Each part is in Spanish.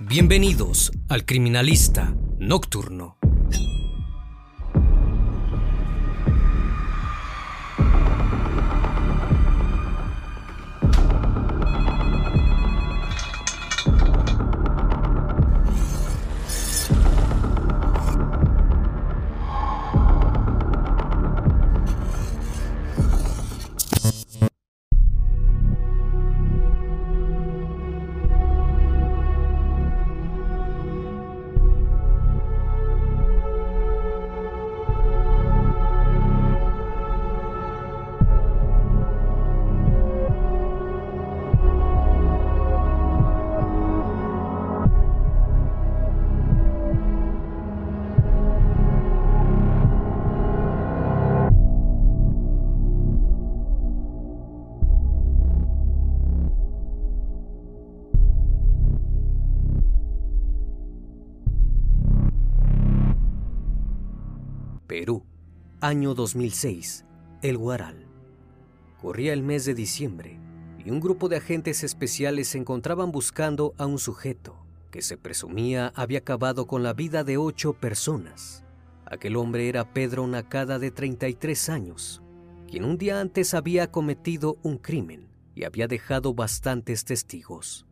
Bienvenidos al Criminalista Nocturno. Perú, año 2006, El Guaral. Corría el mes de diciembre y un grupo de agentes especiales se encontraban buscando a un sujeto que se presumía había acabado con la vida de ocho personas. Aquel hombre era Pedro Nakada de 33 años, quien un día antes había cometido un crimen y había dejado bastantes testigos.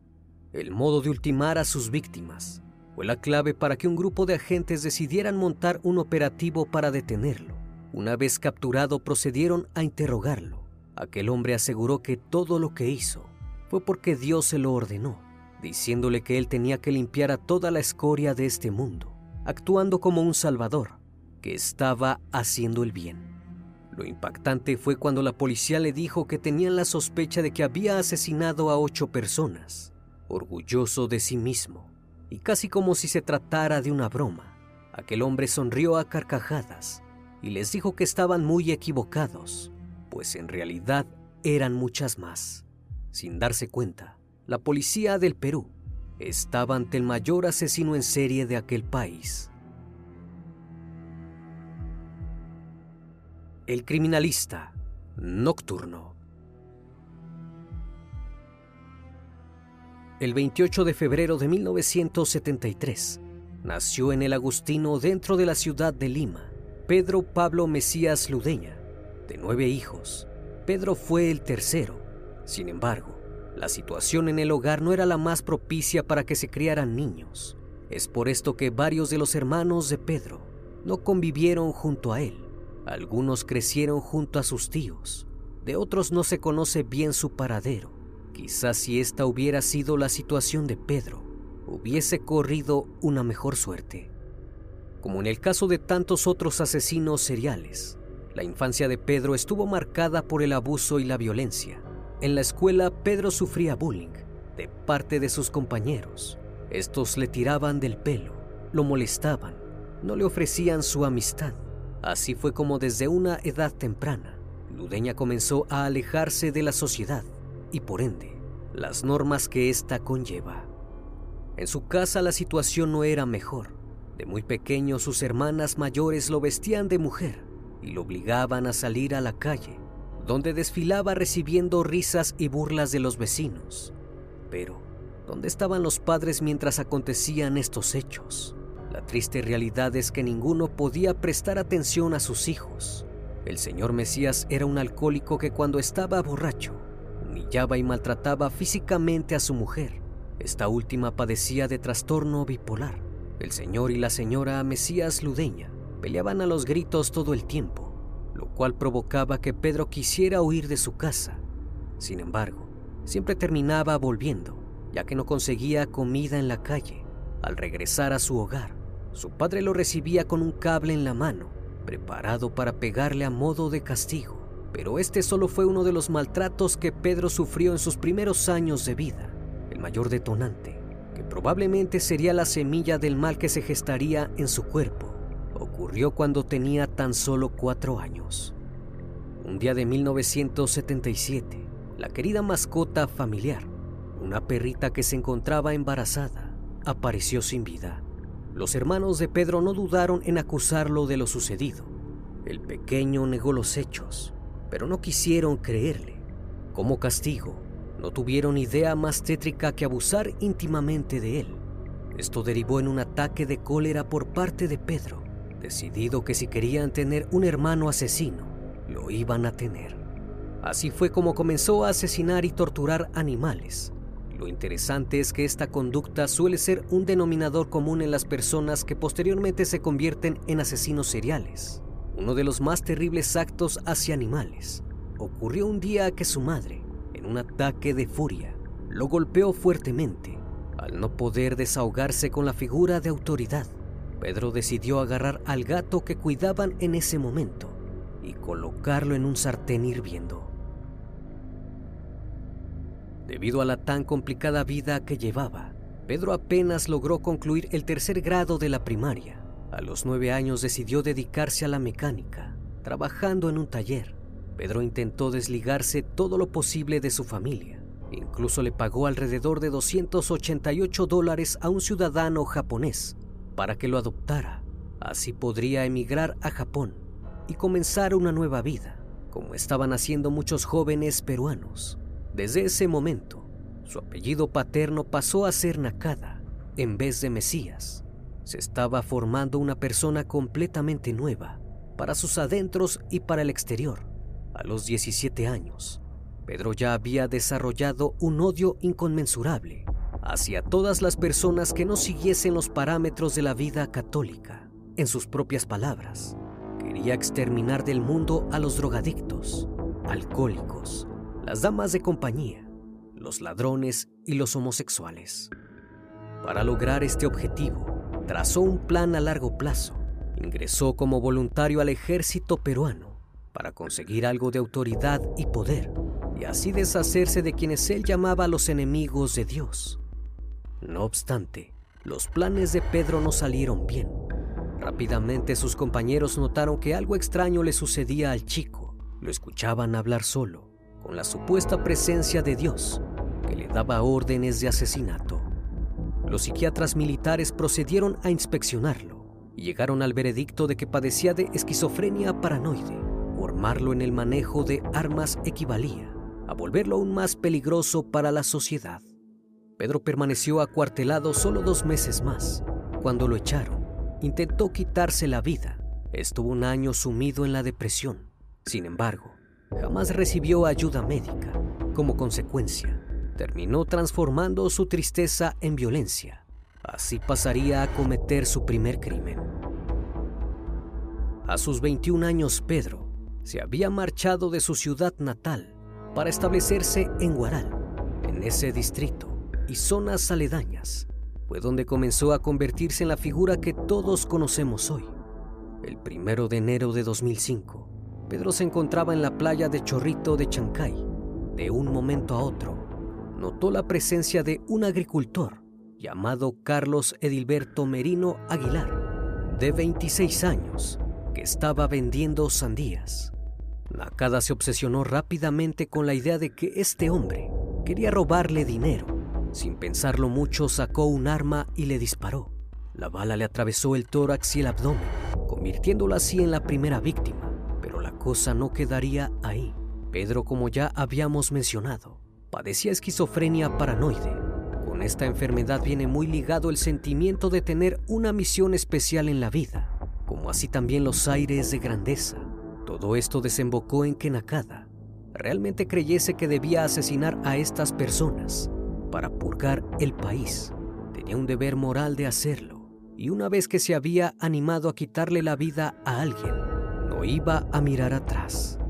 El modo de ultimar a sus víctimas fue la clave para que un grupo de agentes decidieran montar un operativo para detenerlo. Una vez capturado procedieron a interrogarlo. Aquel hombre aseguró que todo lo que hizo fue porque Dios se lo ordenó, diciéndole que él tenía que limpiar a toda la escoria de este mundo, actuando como un salvador que estaba haciendo el bien. Lo impactante fue cuando la policía le dijo que tenían la sospecha de que había asesinado a ocho personas. Orgulloso de sí mismo, y casi como si se tratara de una broma, aquel hombre sonrió a carcajadas y les dijo que estaban muy equivocados, pues en realidad eran muchas más. Sin darse cuenta, la policía del Perú estaba ante el mayor asesino en serie de aquel país. El criminalista nocturno. El 28 de febrero de 1973, nació en el Agustino dentro de la ciudad de Lima, Pedro Pablo Mesías Ludeña, de nueve hijos. Pedro fue el tercero. Sin embargo, la situación en el hogar no era la más propicia para que se criaran niños. Es por esto que varios de los hermanos de Pedro no convivieron junto a él. Algunos crecieron junto a sus tíos, de otros no se conoce bien su paradero. Quizás si esta hubiera sido la situación de Pedro, hubiese corrido una mejor suerte. Como en el caso de tantos otros asesinos seriales, la infancia de Pedro estuvo marcada por el abuso y la violencia. En la escuela, Pedro sufría bullying de parte de sus compañeros. Estos le tiraban del pelo, lo molestaban, no le ofrecían su amistad. Así fue como desde una edad temprana, Ludeña comenzó a alejarse de la sociedad y por ende las normas que ésta conlleva. En su casa la situación no era mejor. De muy pequeño sus hermanas mayores lo vestían de mujer y lo obligaban a salir a la calle, donde desfilaba recibiendo risas y burlas de los vecinos. Pero, ¿dónde estaban los padres mientras acontecían estos hechos? La triste realidad es que ninguno podía prestar atención a sus hijos. El señor Mesías era un alcohólico que cuando estaba borracho humillaba y maltrataba físicamente a su mujer. Esta última padecía de trastorno bipolar. El señor y la señora Mesías Ludeña peleaban a los gritos todo el tiempo, lo cual provocaba que Pedro quisiera huir de su casa. Sin embargo, siempre terminaba volviendo, ya que no conseguía comida en la calle. Al regresar a su hogar, su padre lo recibía con un cable en la mano, preparado para pegarle a modo de castigo. Pero este solo fue uno de los maltratos que Pedro sufrió en sus primeros años de vida, el mayor detonante, que probablemente sería la semilla del mal que se gestaría en su cuerpo. Ocurrió cuando tenía tan solo cuatro años. Un día de 1977, la querida mascota familiar, una perrita que se encontraba embarazada, apareció sin vida. Los hermanos de Pedro no dudaron en acusarlo de lo sucedido. El pequeño negó los hechos, pero no quisieron creerle. Como castigo, no tuvieron idea más tétrica que abusar íntimamente de él. Esto derivó en un ataque de cólera por parte de Pedro, decidido que si querían tener un hermano asesino, lo iban a tener. Así fue como comenzó a asesinar y torturar animales, lo interesante es que esta conducta suele ser un denominador común en las personas que posteriormente se convierten en asesinos seriales. Uno de los más terribles actos hacia animales ocurrió un día que su madre, en un ataque de furia, lo golpeó fuertemente. Al no poder desahogarse con la figura de autoridad, Pedro decidió agarrar al gato que cuidaban en ese momento y colocarlo en un sartén hirviendo. Debido a la tan complicada vida que llevaba, Pedro apenas logró concluir el tercer grado de la primaria. A los nueve años decidió dedicarse a la mecánica, trabajando en un taller. Pedro intentó desligarse todo lo posible de su familia. Incluso le pagó alrededor de 288 dólares a un ciudadano japonés para que lo adoptara. Así podría emigrar a Japón y comenzar una nueva vida, como estaban haciendo muchos jóvenes peruanos. Desde ese momento, su apellido paterno pasó a ser Nakada en vez de Mesías. Se estaba formando una persona completamente nueva para sus adentros y para el exterior. A los 17 años, Pedro ya había desarrollado un odio inconmensurable hacia todas las personas que no siguiesen los parámetros de la vida católica. En sus propias palabras, quería exterminar del mundo a los drogadictos, alcohólicos, las damas de compañía, los ladrones y los homosexuales. Para lograr este objetivo, trazó un plan a largo plazo. Ingresó como voluntario al ejército peruano para conseguir algo de autoridad y poder y así deshacerse de quienes él llamaba los enemigos de Dios. No obstante, los planes de Pedro no salieron bien. Rápidamente sus compañeros notaron que algo extraño le sucedía al chico. Lo escuchaban hablar solo con la supuesta presencia de Dios que le daba órdenes de asesinato. Los psiquiatras militares procedieron a inspeccionarlo y llegaron al veredicto de que padecía de esquizofrenia paranoide. Formarlo en el manejo de armas equivalía a volverlo aún más peligroso para la sociedad. Pedro permaneció acuartelado solo dos meses más. Cuando lo echaron, intentó quitarse la vida. Estuvo un año sumido en la depresión. Sin embargo, jamás recibió ayuda médica. Como consecuencia, terminó transformando su tristeza en violencia. Así pasaría a cometer su primer crimen. A sus 21 años, Pedro se había marchado de su ciudad natal para establecerse en Guaral. En ese distrito y zonas aledañas fue donde comenzó a convertirse en la figura que todos conocemos hoy. El primero de enero de 2005, Pedro se encontraba en la playa de Chorrito de Chancay. De un momento a otro, notó la presencia de un agricultor llamado Carlos Edilberto Merino Aguilar, de 26 años, que estaba vendiendo sandías. Nakada se obsesionó rápidamente con la idea de que este hombre quería robarle dinero. Sin pensarlo mucho, sacó un arma y le disparó. La bala le atravesó el tórax y el abdomen, convirtiéndolo así en la primera víctima cosa no quedaría ahí. Pedro, como ya habíamos mencionado, padecía esquizofrenia paranoide. Con esta enfermedad viene muy ligado el sentimiento de tener una misión especial en la vida, como así también los aires de grandeza. Todo esto desembocó en que Nakada realmente creyese que debía asesinar a estas personas para purgar el país. Tenía un deber moral de hacerlo, y una vez que se había animado a quitarle la vida a alguien, no iba a mirar atrás.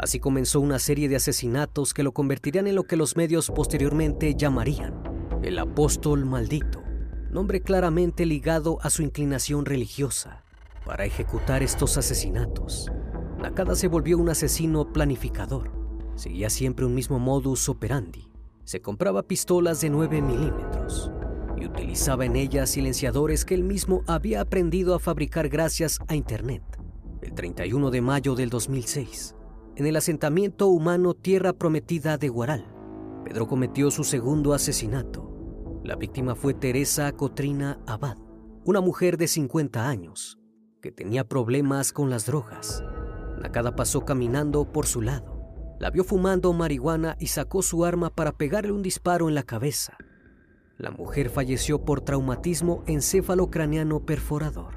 Así comenzó una serie de asesinatos que lo convertirían en lo que los medios posteriormente llamarían el apóstol maldito, nombre claramente ligado a su inclinación religiosa. Para ejecutar estos asesinatos, Nakada se volvió un asesino planificador. Seguía siempre un mismo modus operandi. Se compraba pistolas de 9 milímetros y utilizaba en ellas silenciadores que él mismo había aprendido a fabricar gracias a Internet. El 31 de mayo del 2006, en el asentamiento humano Tierra Prometida de Guaral, Pedro cometió su segundo asesinato. La víctima fue Teresa Cotrina Abad, una mujer de 50 años que tenía problemas con las drogas. Nakada pasó caminando por su lado. La vio fumando marihuana y sacó su arma para pegarle un disparo en la cabeza. La mujer falleció por traumatismo encéfalo-craneano perforador.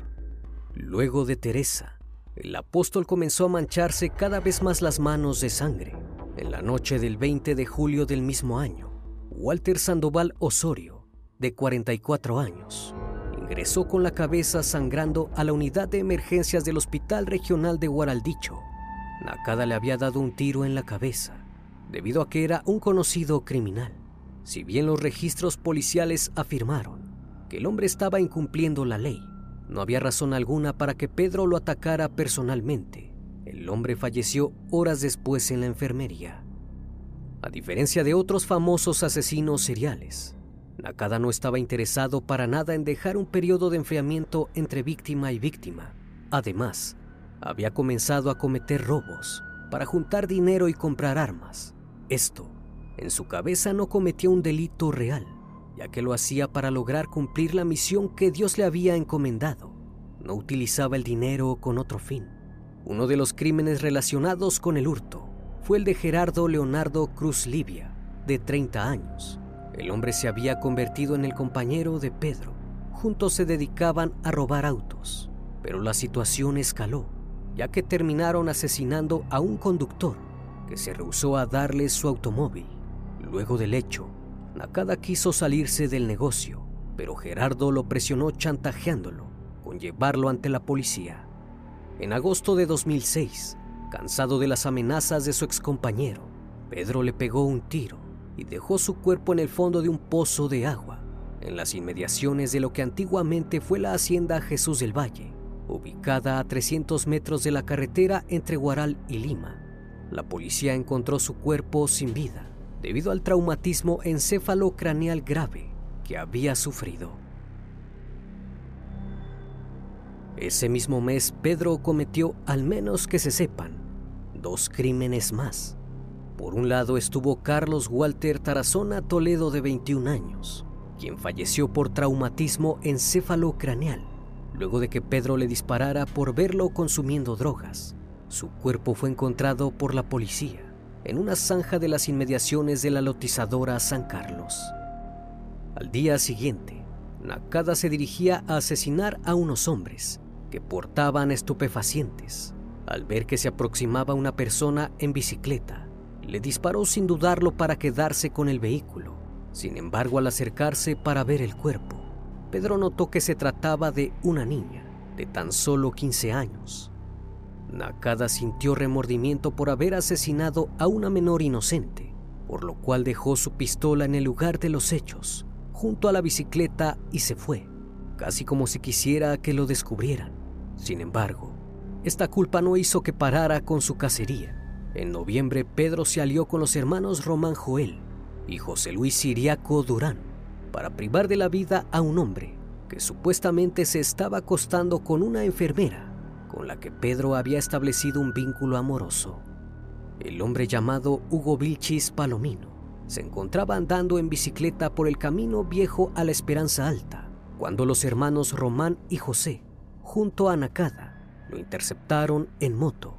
Luego de Teresa, el apóstol comenzó a mancharse cada vez más las manos de sangre. En la noche del 20 de julio del mismo año, Walter Sandoval Osorio, de 44 años, ingresó con la cabeza sangrando a la unidad de emergencias del Hospital Regional de Guaraldicho. Nakada le había dado un tiro en la cabeza, debido a que era un conocido criminal. Si bien los registros policiales afirmaron que el hombre estaba incumpliendo la ley, no había razón alguna para que Pedro lo atacara personalmente. El hombre falleció horas después en la enfermería. A diferencia de otros famosos asesinos seriales, Nakada no estaba interesado para nada en dejar un periodo de enfriamiento entre víctima y víctima. Además, había comenzado a cometer robos para juntar dinero y comprar armas. Esto, en su cabeza no cometía un delito real, que lo hacía para lograr cumplir la misión que Dios le había encomendado. No utilizaba el dinero con otro fin. Uno de los crímenes relacionados con el hurto fue el de Gerardo Leonardo Cruz Livia, de 30 años. El hombre se había convertido en el compañero de Pedro. Juntos se dedicaban a robar autos, pero la situación escaló, ya que terminaron asesinando a un conductor que se rehusó a darle su automóvil. Luego del hecho, Nakada quiso salirse del negocio, pero Gerardo lo presionó chantajeándolo con llevarlo ante la policía. En agosto de 2006, cansado de las amenazas de su excompañero, Pedro le pegó un tiro y dejó su cuerpo en el fondo de un pozo de agua, en las inmediaciones de lo que antiguamente fue la hacienda Jesús del Valle, ubicada a 300 metros de la carretera entre Guaral y Lima. La policía encontró su cuerpo sin vida debido al traumatismo encéfalo-craneal grave que había sufrido. Ese mismo mes, Pedro cometió, al menos que se sepan, dos crímenes más. Por un lado estuvo Carlos Walter Tarazona Toledo de 21 años, quien falleció por traumatismo encéfalo-craneal, luego de que Pedro le disparara por verlo consumiendo drogas. Su cuerpo fue encontrado por la policía en una zanja de las inmediaciones de la lotizadora San Carlos. Al día siguiente, Nakada se dirigía a asesinar a unos hombres que portaban estupefacientes. Al ver que se aproximaba una persona en bicicleta, le disparó sin dudarlo para quedarse con el vehículo. Sin embargo, al acercarse para ver el cuerpo, Pedro notó que se trataba de una niña de tan solo 15 años. Nakada sintió remordimiento por haber asesinado a una menor inocente, por lo cual dejó su pistola en el lugar de los hechos, junto a la bicicleta y se fue, casi como si quisiera que lo descubrieran. Sin embargo, esta culpa no hizo que parara con su cacería. En noviembre, Pedro se alió con los hermanos Román Joel y José Luis Siriaco Durán para privar de la vida a un hombre que supuestamente se estaba acostando con una enfermera con la que Pedro había establecido un vínculo amoroso. El hombre llamado Hugo Vilchis Palomino se encontraba andando en bicicleta por el camino viejo a la Esperanza Alta, cuando los hermanos Román y José, junto a Nakada, lo interceptaron en moto.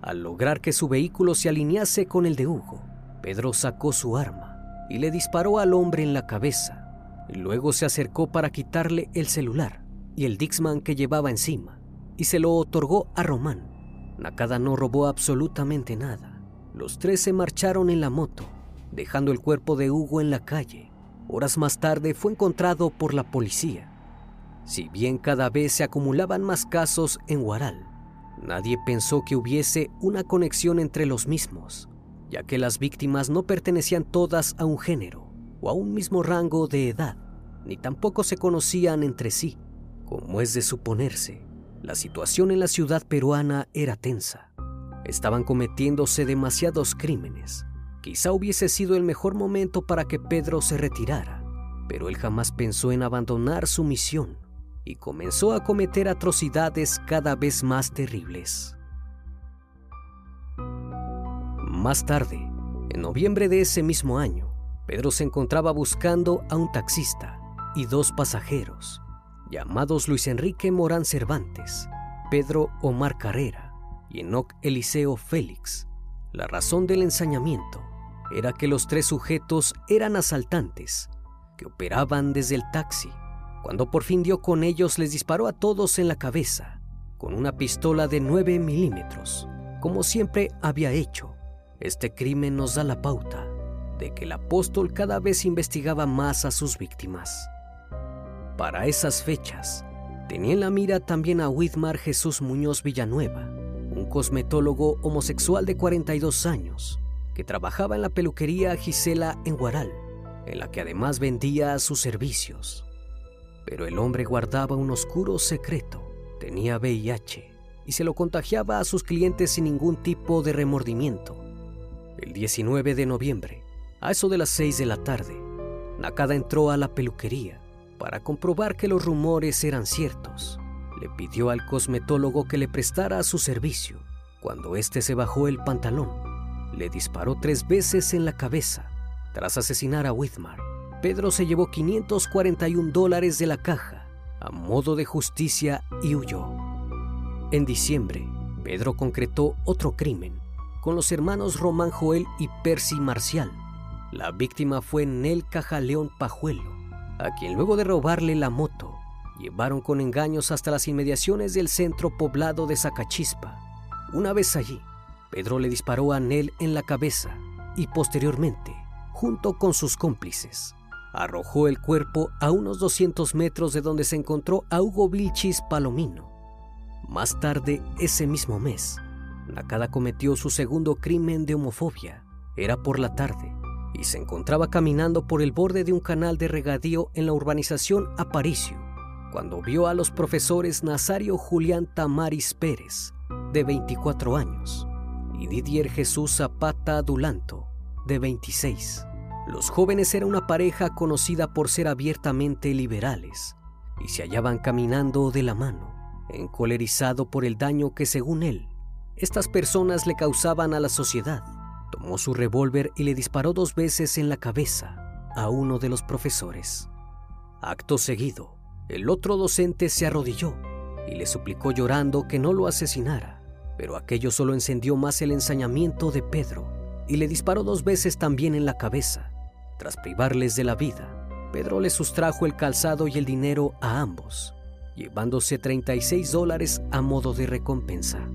Al lograr que su vehículo se alinease con el de Hugo, Pedro sacó su arma y le disparó al hombre en la cabeza. Luego se acercó para quitarle el celular y el Dixman que llevaba encima y se lo otorgó a Román. Nakada no robó absolutamente nada. Los tres se marcharon en la moto, dejando el cuerpo de Hugo en la calle. Horas más tarde fue encontrado por la policía. Si bien cada vez se acumulaban más casos en Huaral, nadie pensó que hubiese una conexión entre los mismos, ya que las víctimas no pertenecían todas a un género o a un mismo rango de edad, ni tampoco se conocían entre sí. Como es de suponerse, la situación en la ciudad peruana era tensa. Estaban cometiéndose demasiados crímenes. Quizá hubiese sido el mejor momento para que Pedro se retirara, pero él jamás pensó en abandonar su misión y comenzó a cometer atrocidades cada vez más terribles. Más tarde, en noviembre de ese mismo año, Pedro se encontraba buscando a un taxista y dos pasajeros, llamados Luis Enrique Morán Cervantes, Pedro Omar Carrera y Enoc Eliseo Félix. La razón del ensañamiento era que los tres sujetos eran asaltantes que operaban desde el taxi cuando por fin dio con ellos, les disparó a todos en la cabeza con una pistola de 9 milímetros, como siempre había hecho. Este crimen nos da la pauta de que el apóstol cada vez investigaba más a sus víctimas. Para esas fechas, tenía en la mira también a Whitmar Jesús Muñoz Villanueva, un cosmetólogo homosexual de 42 años, que trabajaba en la peluquería Gisela en Guaral, en la que además vendía sus servicios. Pero el hombre guardaba un oscuro secreto. Tenía VIH y se lo contagiaba a sus clientes sin ningún tipo de remordimiento. El 19 de noviembre, a eso de las 6 de la tarde, Nakada entró a la peluquería para comprobar que los rumores eran ciertos. Le pidió al cosmetólogo que le prestara su servicio. Cuando éste se bajó el pantalón, le disparó tres veces en la cabeza tras asesinar a Whitmar. Pedro se llevó 541 dólares de la caja a modo de justicia y huyó. En diciembre, Pedro concretó otro crimen con los hermanos Román Joel y Percy Marcial. La víctima fue Nel Cajaleón Pajuelo, a quien luego de robarle la moto, llevaron con engaños hasta las inmediaciones del centro poblado de Zacachispa. Una vez allí, Pedro le disparó a Nel en la cabeza y posteriormente, junto con sus cómplices, arrojó el cuerpo a unos 200 metros de donde se encontró a Hugo Vilchis Palomino. Más tarde, ese mismo mes, Nakada cometió su segundo crimen de homofobia. Era por la tarde y se encontraba caminando por el borde de un canal de regadío en la urbanización Aparicio, cuando vio a los profesores Nazario Julián Tamaris Pérez, de 24 años, y Didier Jesús Zapata Adulanto, de 26. Los jóvenes eran una pareja conocida por ser abiertamente liberales y se hallaban caminando de la mano, encolerizado por el daño que según él, estas personas le causaban a la sociedad. Tomó su revólver y le disparó dos veces en la cabeza a uno de los profesores. Acto seguido, el otro docente se arrodilló y le suplicó llorando que no lo asesinara, pero aquello solo encendió más el ensañamiento de Pedro y le disparó dos veces también en la cabeza tras privarles de la vida, Pedro les sustrajo el calzado y el dinero a ambos, llevándose 36 dólares a modo de recompensa.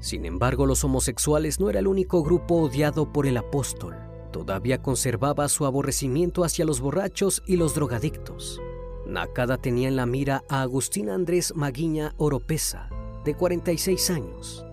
Sin embargo, los homosexuales no era el único grupo odiado por el apóstol. Todavía conservaba su aborrecimiento hacia los borrachos y los drogadictos. Nakada tenía en la mira a Agustín Andrés Maguiña Oropesa, de 46 años,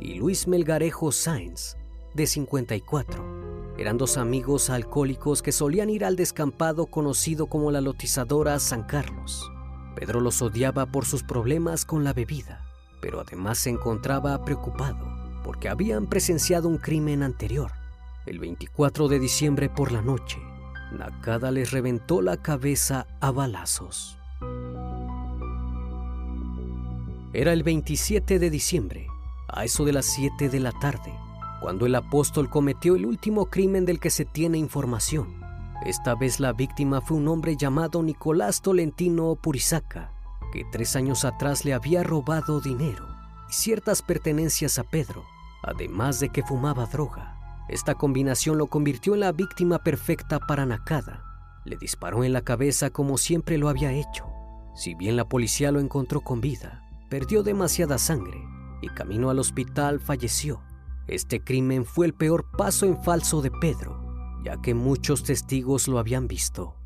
y Luis Melgarejo Sáenz, de 54 eran dos amigos alcohólicos que solían ir al descampado conocido como la lotizadora San Carlos. Pedro los odiaba por sus problemas con la bebida, pero además se encontraba preocupado porque habían presenciado un crimen anterior. El 24 de diciembre por la noche, Nakada les reventó la cabeza a balazos. Era el 27 de diciembre, a eso de las 7 de la tarde cuando el apóstol cometió el último crimen del que se tiene información. Esta vez la víctima fue un hombre llamado Nicolás Tolentino Purizaca, que tres años atrás le había robado dinero y ciertas pertenencias a Pedro, además de que fumaba droga. Esta combinación lo convirtió en la víctima perfecta para Nakada. Le disparó en la cabeza como siempre lo había hecho. Si bien la policía lo encontró con vida, perdió demasiada sangre y camino al hospital falleció. Este crimen fue el peor paso en falso de Pedro, ya que muchos testigos lo habían visto.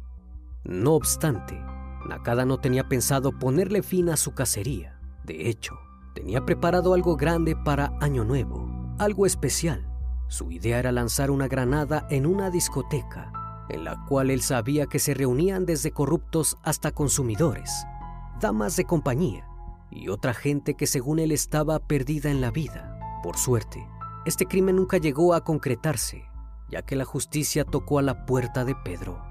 No obstante, Nakada no tenía pensado ponerle fin a su cacería. De hecho, tenía preparado algo grande para Año Nuevo, algo especial. Su idea era lanzar una granada en una discoteca, en la cual él sabía que se reunían desde corruptos hasta consumidores, damas de compañía y otra gente que según él estaba perdida en la vida. Por suerte, este crimen nunca llegó a concretarse, ya que la justicia tocó a la puerta de Pedro.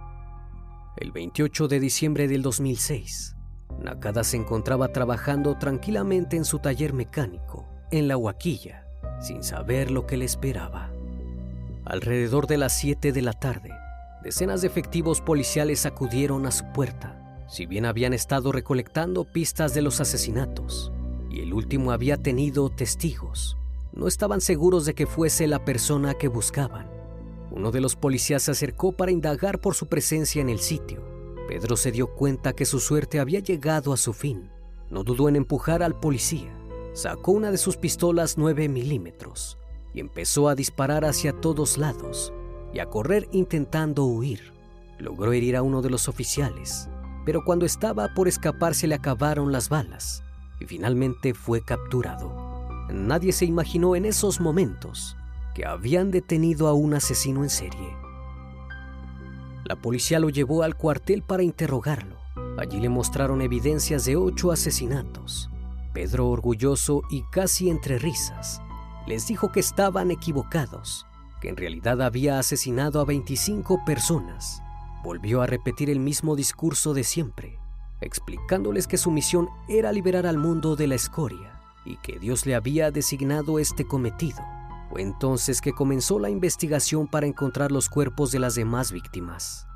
El 28 de diciembre del 2006, Nakada se encontraba trabajando tranquilamente en su taller mecánico, en la Huaquilla, sin saber lo que le esperaba. Alrededor de las 7 de la tarde, decenas de efectivos policiales acudieron a su puerta, si bien habían estado recolectando pistas de los asesinatos, y el último había tenido testigos. No estaban seguros de que fuese la persona que buscaban. Uno de los policías se acercó para indagar por su presencia en el sitio. Pedro se dio cuenta que su suerte había llegado a su fin. No dudó en empujar al policía. Sacó una de sus pistolas 9 milímetros y empezó a disparar hacia todos lados y a correr intentando huir. Logró herir a uno de los oficiales, pero cuando estaba por escapar se le acabaron las balas y finalmente fue capturado. Nadie se imaginó en esos momentos que habían detenido a un asesino en serie. La policía lo llevó al cuartel para interrogarlo. Allí le mostraron evidencias de ocho asesinatos. Pedro, orgulloso y casi entre risas, les dijo que estaban equivocados, que en realidad había asesinado a 25 personas. Volvió a repetir el mismo discurso de siempre, explicándoles que su misión era liberar al mundo de la escoria y que Dios le había designado este cometido. Fue entonces que comenzó la investigación para encontrar los cuerpos de las demás víctimas.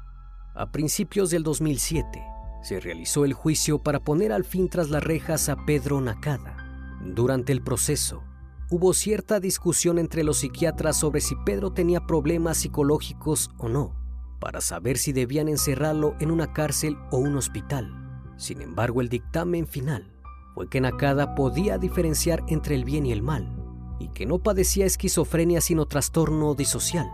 A principios del 2007, se realizó el juicio para poner al fin tras las rejas a Pedro Nakada. Durante el proceso, hubo cierta discusión entre los psiquiatras sobre si Pedro tenía problemas psicológicos o no, para saber si debían encerrarlo en una cárcel o un hospital. Sin embargo, el dictamen final fue que Nakada podía diferenciar entre el bien y el mal y que no padecía esquizofrenia sino trastorno disocial,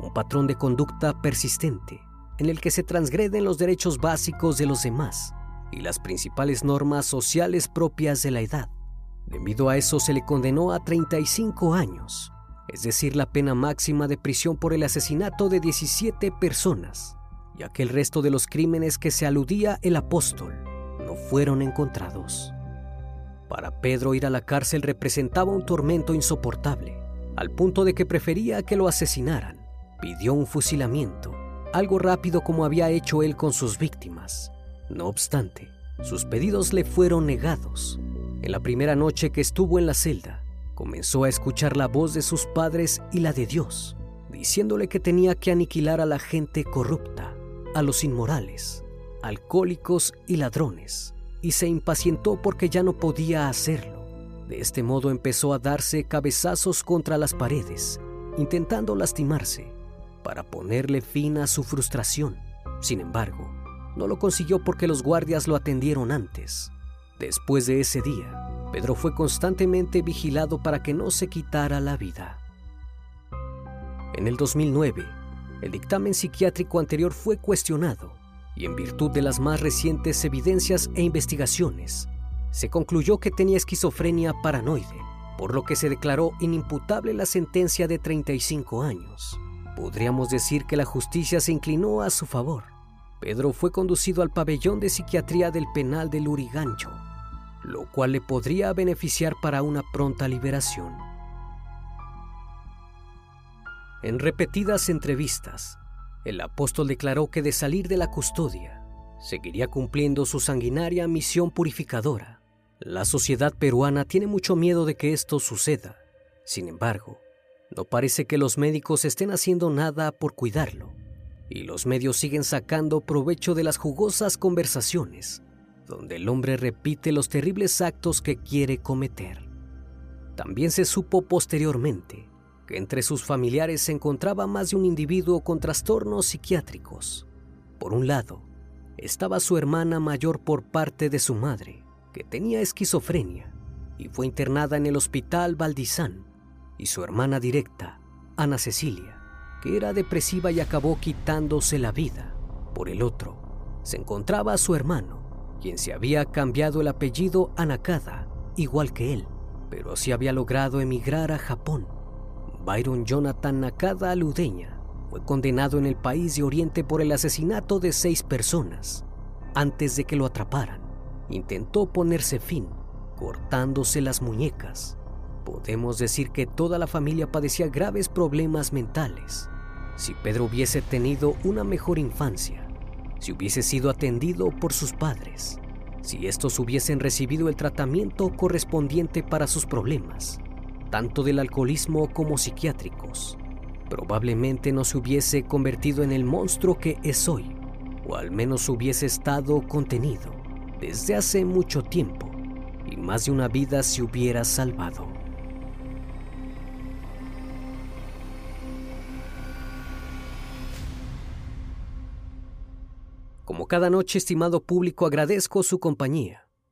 un patrón de conducta persistente en el que se transgreden los derechos básicos de los demás y las principales normas sociales propias de la edad. Debido a eso se le condenó a 35 años, es decir, la pena máxima de prisión por el asesinato de 17 personas, ya que el resto de los crímenes que se aludía el apóstol no fueron encontrados. Para Pedro ir a la cárcel representaba un tormento insoportable, al punto de que prefería que lo asesinaran. Pidió un fusilamiento, algo rápido como había hecho él con sus víctimas. No obstante, sus pedidos le fueron negados. En la primera noche que estuvo en la celda, comenzó a escuchar la voz de sus padres y la de Dios, diciéndole que tenía que aniquilar a la gente corrupta, a los inmorales, alcohólicos y ladrones y se impacientó porque ya no podía hacerlo. De este modo empezó a darse cabezazos contra las paredes, intentando lastimarse, para ponerle fin a su frustración. Sin embargo, no lo consiguió porque los guardias lo atendieron antes. Después de ese día, Pedro fue constantemente vigilado para que no se quitara la vida. En el 2009, el dictamen psiquiátrico anterior fue cuestionado y en virtud de las más recientes evidencias e investigaciones, se concluyó que tenía esquizofrenia paranoide, por lo que se declaró inimputable la sentencia de 35 años. Podríamos decir que la justicia se inclinó a su favor. Pedro fue conducido al pabellón de psiquiatría del penal de Lurigancho, lo cual le podría beneficiar para una pronta liberación. En repetidas entrevistas, el apóstol declaró que de salir de la custodia, seguiría cumpliendo su sanguinaria misión purificadora. La sociedad peruana tiene mucho miedo de que esto suceda. Sin embargo, no parece que los médicos estén haciendo nada por cuidarlo, y los medios siguen sacando provecho de las jugosas conversaciones, donde el hombre repite los terribles actos que quiere cometer. También se supo posteriormente entre sus familiares se encontraba más de un individuo con trastornos psiquiátricos. Por un lado, estaba su hermana mayor por parte de su madre, que tenía esquizofrenia y fue internada en el hospital Valdizán, y su hermana directa, Ana Cecilia, que era depresiva y acabó quitándose la vida. Por el otro, se encontraba su hermano, quien se había cambiado el apellido a Nakada, igual que él, pero sí había logrado emigrar a Japón. Byron Jonathan Nakada Ludeña fue condenado en el país de Oriente por el asesinato de seis personas. Antes de que lo atraparan, intentó ponerse fin, cortándose las muñecas. Podemos decir que toda la familia padecía graves problemas mentales. Si Pedro hubiese tenido una mejor infancia, si hubiese sido atendido por sus padres, si estos hubiesen recibido el tratamiento correspondiente para sus problemas, tanto del alcoholismo como psiquiátricos, probablemente no se hubiese convertido en el monstruo que es hoy, o al menos hubiese estado contenido desde hace mucho tiempo y más de una vida se hubiera salvado. Como cada noche, estimado público, agradezco su compañía.